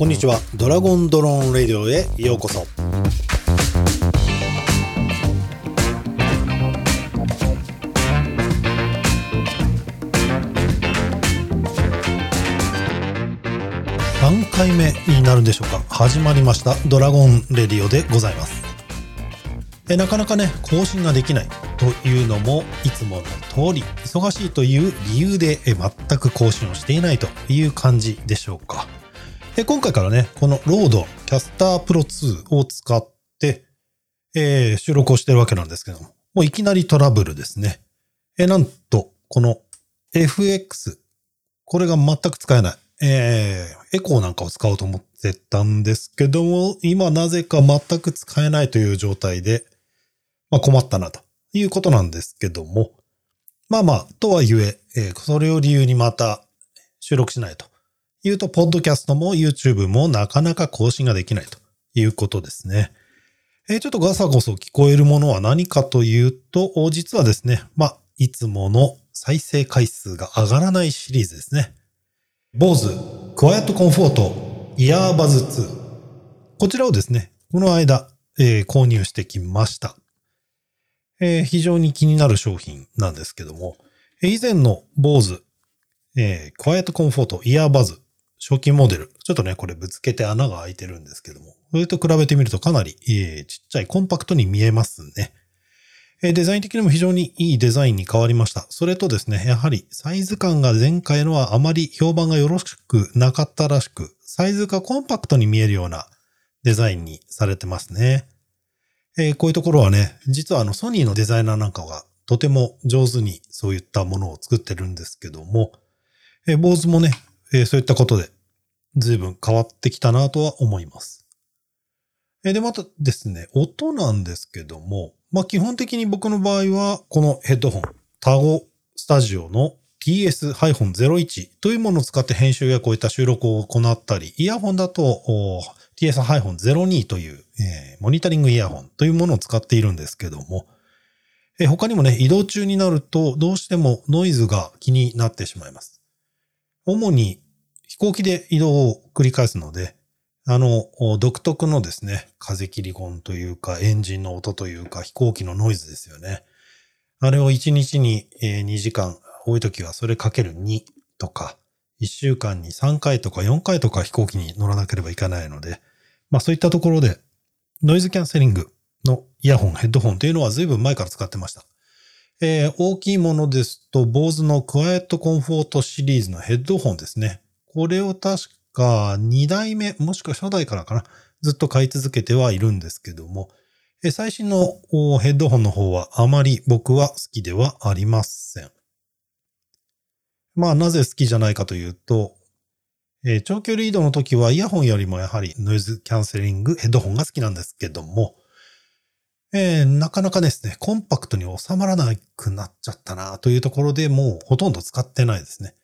こんにちは。ドラゴンドローンレディオへようこそ。何回目になるんでしょうか。始まりました。ドラゴンレディオでございます。えなかなかね更新ができない。というのもいつもの通り忙しいという理由で全く更新をしていないという感じでしょうか。え今回からねこのロードキャスタープロ2を使って、えー、収録をしてるわけなんですけどももういきなりトラブルですね。えなんとこの FX これが全く使えない。えー、エコーなんかを使おうと思ってたんですけども、今なぜか全く使えないという状態で、まあ困ったなということなんですけども、まあまあ、とはいえ、えー、それを理由にまた収録しないと。いうと、ポッドキャストも YouTube もなかなか更新ができないということですね。えー、ちょっとガサゴソ聞こえるものは何かというと、実はですね、まあ、いつもの再生回数が上がらないシリーズですね。坊主、クワイエットコンフォート、イヤーバズ2。こちらをですね、この間、えー、購入してきました。えー、非常に気になる商品なんですけども、以前の坊主、えー、クワイエットコンフォート、イヤーバズ、初期モデル。ちょっとね、これぶつけて穴が開いてるんですけども、それと比べてみるとかなり、えー、ちっちゃいコンパクトに見えますねえ。デザイン的にも非常にいいデザインに変わりました。それとですね、やはりサイズ感が前回のはあまり評判がよろしくなかったらしく、サイズがコンパクトに見えるようなデザインにされてますね。えー、こういうところはね、実はあのソニーのデザイナーなんかがとても上手にそういったものを作ってるんですけども、えー、坊主もね、えー、そういったことで随分変わってきたなとは思います。えー、で、またですね、音なんですけども、まあ基本的に僕の場合はこのヘッドホン、タゴスタジオの TS-01 というものを使って編集やこういった収録を行ったり、イヤホンだと TS-02 という、えー、モニタリングイヤホンというものを使っているんですけども、えー、他にもね、移動中になるとどうしてもノイズが気になってしまいます。主に飛行機で移動を繰り返すので、あの、独特のですね、風切り音というか、エンジンの音というか、飛行機のノイズですよね。あれを1日に2時間、多い時はそれかける2とか、1週間に3回とか4回とか飛行機に乗らなければいけないので、まあそういったところで、ノイズキャンセリングのイヤホン、ヘッドホンというのは随分前から使ってました。えー、大きいものですと、坊主のクワイエットコンフォートシリーズのヘッドホンですね。これを確か2代目、もしくは初代からかな、ずっと買い続けてはいるんですけども、最新のヘッドホンの方はあまり僕は好きではありません。まあなぜ好きじゃないかというと、えー、長距離移動の時はイヤホンよりもやはりノイズキャンセリングヘッドホンが好きなんですけども、えー、なかなかですね、コンパクトに収まらなくなっちゃったなというところでもうほとんど使ってないですね。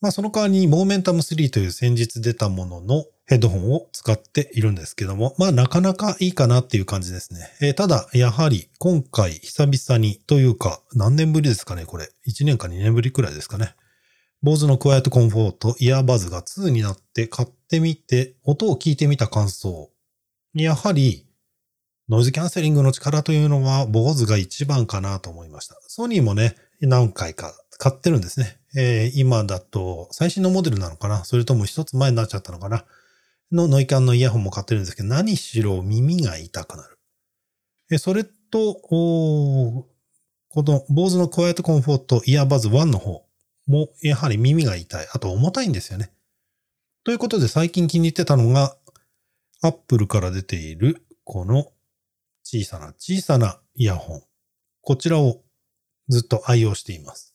まあその代わりにモーメンタム3という先日出たもののヘッドホンを使っているんですけども、まあなかなかいいかなっていう感じですね。えー、ただ、やはり今回久々にというか何年ぶりですかね、これ。1年か2年ぶりくらいですかね。坊主のクワイエットコンフォートイヤーバズが2になって買ってみて、音を聞いてみた感想。やはり、ノイズキャンセリングの力というのは、坊主が一番かなと思いました。ソニーもね、何回か買ってるんですね。えー、今だと、最新のモデルなのかな？それとも一つ前になっちゃったのかな？のノイキャンのイヤホンも買ってるんですけど、何しろ耳が痛くなる。えそれと、この坊主のクワイエットコンフォートイヤーバズ1の方もやはり耳が痛い。あと重たいんですよね。ということで最近気に入ってたのが、アップルから出ているこの小さな小さなイヤホン。こちらをずっと愛用しています。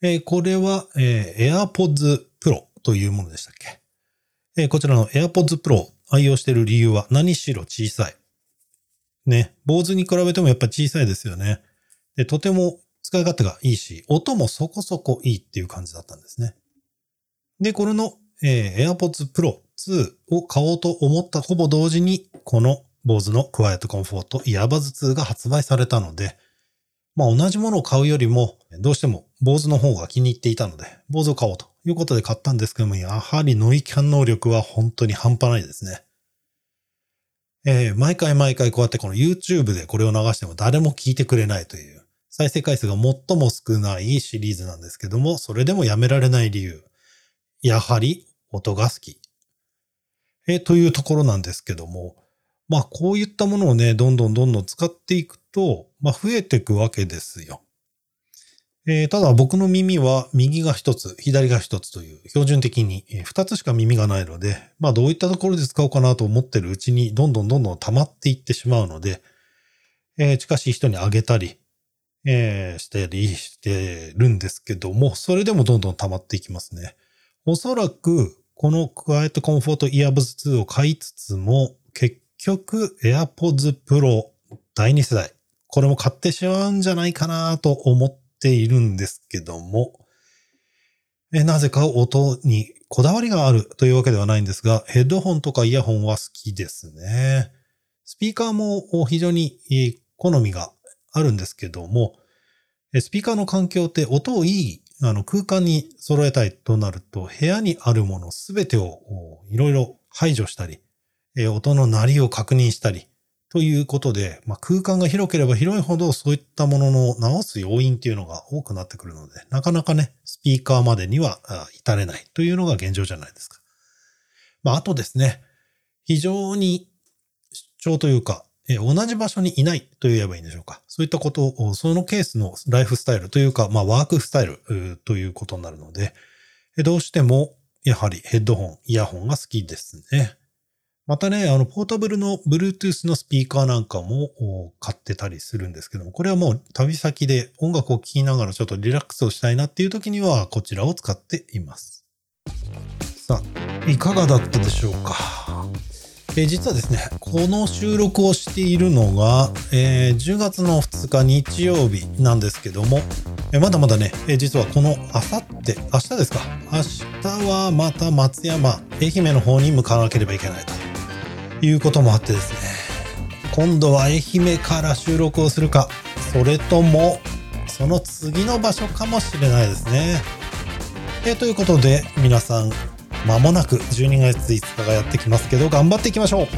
えー、これは、えー、AirPods Pro というものでしたっけ、えー、こちらの AirPods Pro 愛用している理由は何しろ小さい。ね。坊主に比べてもやっぱ小さいですよね。でとても使い勝手がいいし、音もそこそこいいっていう感じだったんですね。で、これの、えー、AirPods Pro 2を買おうと思ったほぼ同時に、この Bose の Quiet Comfort Earbuds 2が発売されたので、まあ同じものを買うよりも、どうしても Bose の方が気に入っていたので、Bose を買おうということで買ったんですけども、やはりノイキャン能力は本当に半端ないですね。えー、毎回毎回こうやってこの YouTube でこれを流しても誰も聞いてくれないという、再生回数が最も少ないシリーズなんですけども、それでもやめられない理由。やはり音が好き。えー、というところなんですけども、まあこういったものをね、どんどんどんどん使っていくと、まあ増えていくわけですよ。えー、ただ僕の耳は右が一つ、左が一つという標準的に二つしか耳がないので、まあどういったところで使おうかなと思ってるうちにどんどんどんどん溜まっていってしまうので、えー、近しい人にあげたり、えー、してりしてるんですけども、それでもどんどん溜まっていきますね。おそらく、このクワイエットコンフォートイヤーブズ2を買いつつも、結局 AirPods Pro 第2世代、これも買ってしまうんじゃないかなと思っているんですけども、えなぜか音にこだわりがあるというわけではないんですが、ヘッドホンとかイヤホンは好きですね。スピーカーも非常に好みがあるんですけども、スピーカーの環境って音をいいあの空間に揃えたいとなると、部屋にあるものすべてをいろいろ排除したり、え音の鳴りを確認したり、ということで、まあ、空間が広ければ広いほどそういったものの直す要因っていうのが多くなってくるので、なかなかね、スピーカーまでには至れないというのが現状じゃないですか。まあ、あとですね、非常に主張というか、え同じ場所にいないと言えばいいんでしょうか。そういったことを、そのケースのライフスタイルというか、まあワークスタイルということになるので、どうしてもやはりヘッドホン、イヤホンが好きですね。またね、あの、ポータブルの Bluetooth のスピーカーなんかも買ってたりするんですけども、これはもう旅先で音楽を聴きながらちょっとリラックスをしたいなっていう時にはこちらを使っています。さあ、いかがだったでしょうか？えー、実はですね、この収録をしているのが、えー、10月の2日日曜日なんですけども、えー、まだまだね、え実はこのあさって、明日ですか？明日はまた松山、愛媛の方に向かわなければいけないと。いうこともあってですね、今度は愛媛から収録をするか、それとも、その次の場所かもしれないですね。え、ということで、皆さん、間もなく12月5日がやってきますけど、頑張っていきましょう